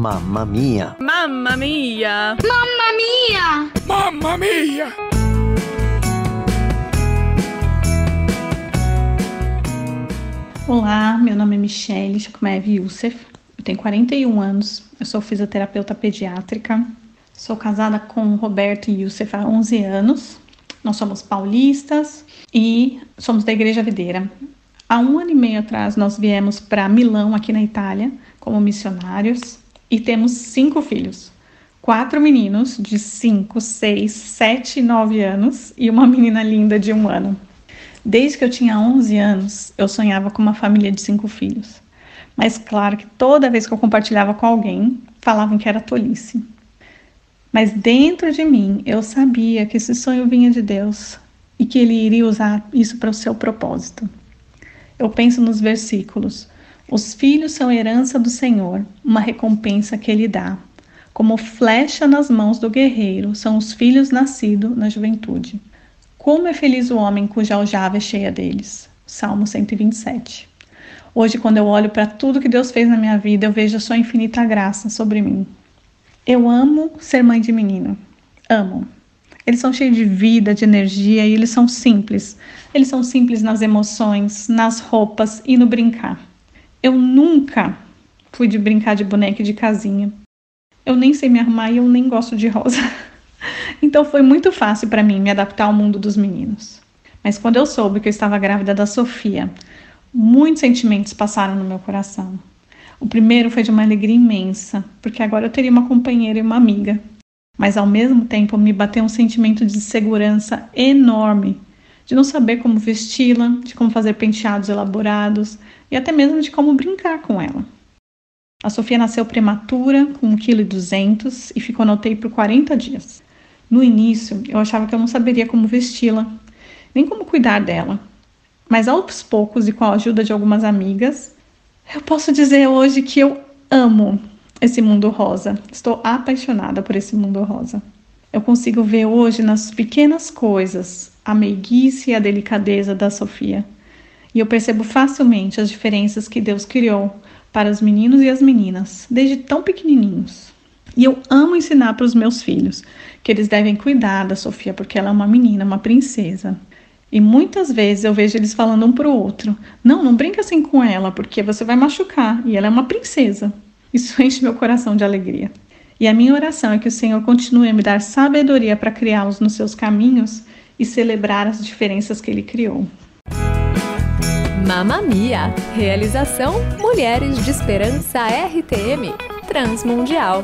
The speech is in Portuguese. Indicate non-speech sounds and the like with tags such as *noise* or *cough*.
Mamma mia! Mamma mia! Mamma mia! Mamma mia! Olá, meu nome é Michelle Shukmev Youssef, eu tenho 41 anos, eu sou fisioterapeuta pediátrica, sou casada com Roberto Youssef há 11 anos, nós somos paulistas e somos da Igreja Videira. Há um ano e meio atrás nós viemos para Milão, aqui na Itália, como missionários e temos cinco filhos. Quatro meninos de 5, 6, 7 e 9 anos e uma menina linda de um ano. Desde que eu tinha 11 anos, eu sonhava com uma família de cinco filhos. Mas claro que toda vez que eu compartilhava com alguém, falavam que era tolice. Mas dentro de mim, eu sabia que esse sonho vinha de Deus e que ele iria usar isso para o seu propósito. Eu penso nos versículos: Os filhos são herança do Senhor, uma recompensa que ele dá. Como flecha nas mãos do guerreiro são os filhos nascidos na juventude. Como é feliz o homem cuja aljava é cheia deles. Salmo 127. Hoje, quando eu olho para tudo que Deus fez na minha vida, eu vejo a sua infinita graça sobre mim. Eu amo ser mãe de menino. Amo. Eles são cheios de vida, de energia e eles são simples. Eles são simples nas emoções, nas roupas e no brincar. Eu nunca fui de brincar de boneca de casinha. Eu nem sei me arrumar e eu nem gosto de rosa. *laughs* Então foi muito fácil para mim me adaptar ao mundo dos meninos. Mas quando eu soube que eu estava grávida da Sofia, muitos sentimentos passaram no meu coração. O primeiro foi de uma alegria imensa, porque agora eu teria uma companheira e uma amiga. Mas ao mesmo tempo me bateu um sentimento de segurança enorme, de não saber como vesti-la, de como fazer penteados elaborados e até mesmo de como brincar com ela. A Sofia nasceu prematura, com 1,2 kg e ficou no UTI por 40 dias. No início, eu achava que eu não saberia como vesti-la, nem como cuidar dela. Mas aos poucos e com a ajuda de algumas amigas, eu posso dizer hoje que eu amo esse mundo rosa. Estou apaixonada por esse mundo rosa. Eu consigo ver hoje nas pequenas coisas a meiguice e a delicadeza da Sofia. E eu percebo facilmente as diferenças que Deus criou para os meninos e as meninas, desde tão pequenininhos. E eu amo ensinar para os meus filhos que eles devem cuidar da Sofia porque ela é uma menina, uma princesa. E muitas vezes eu vejo eles falando um para o outro: não, não brinca assim com ela porque você vai machucar e ela é uma princesa. Isso *laughs* enche meu coração de alegria. E a minha oração é que o Senhor continue a me dar sabedoria para criá-los nos seus caminhos e celebrar as diferenças que Ele criou. Mamma Mia! Realização Mulheres de Esperança RTM Transmundial.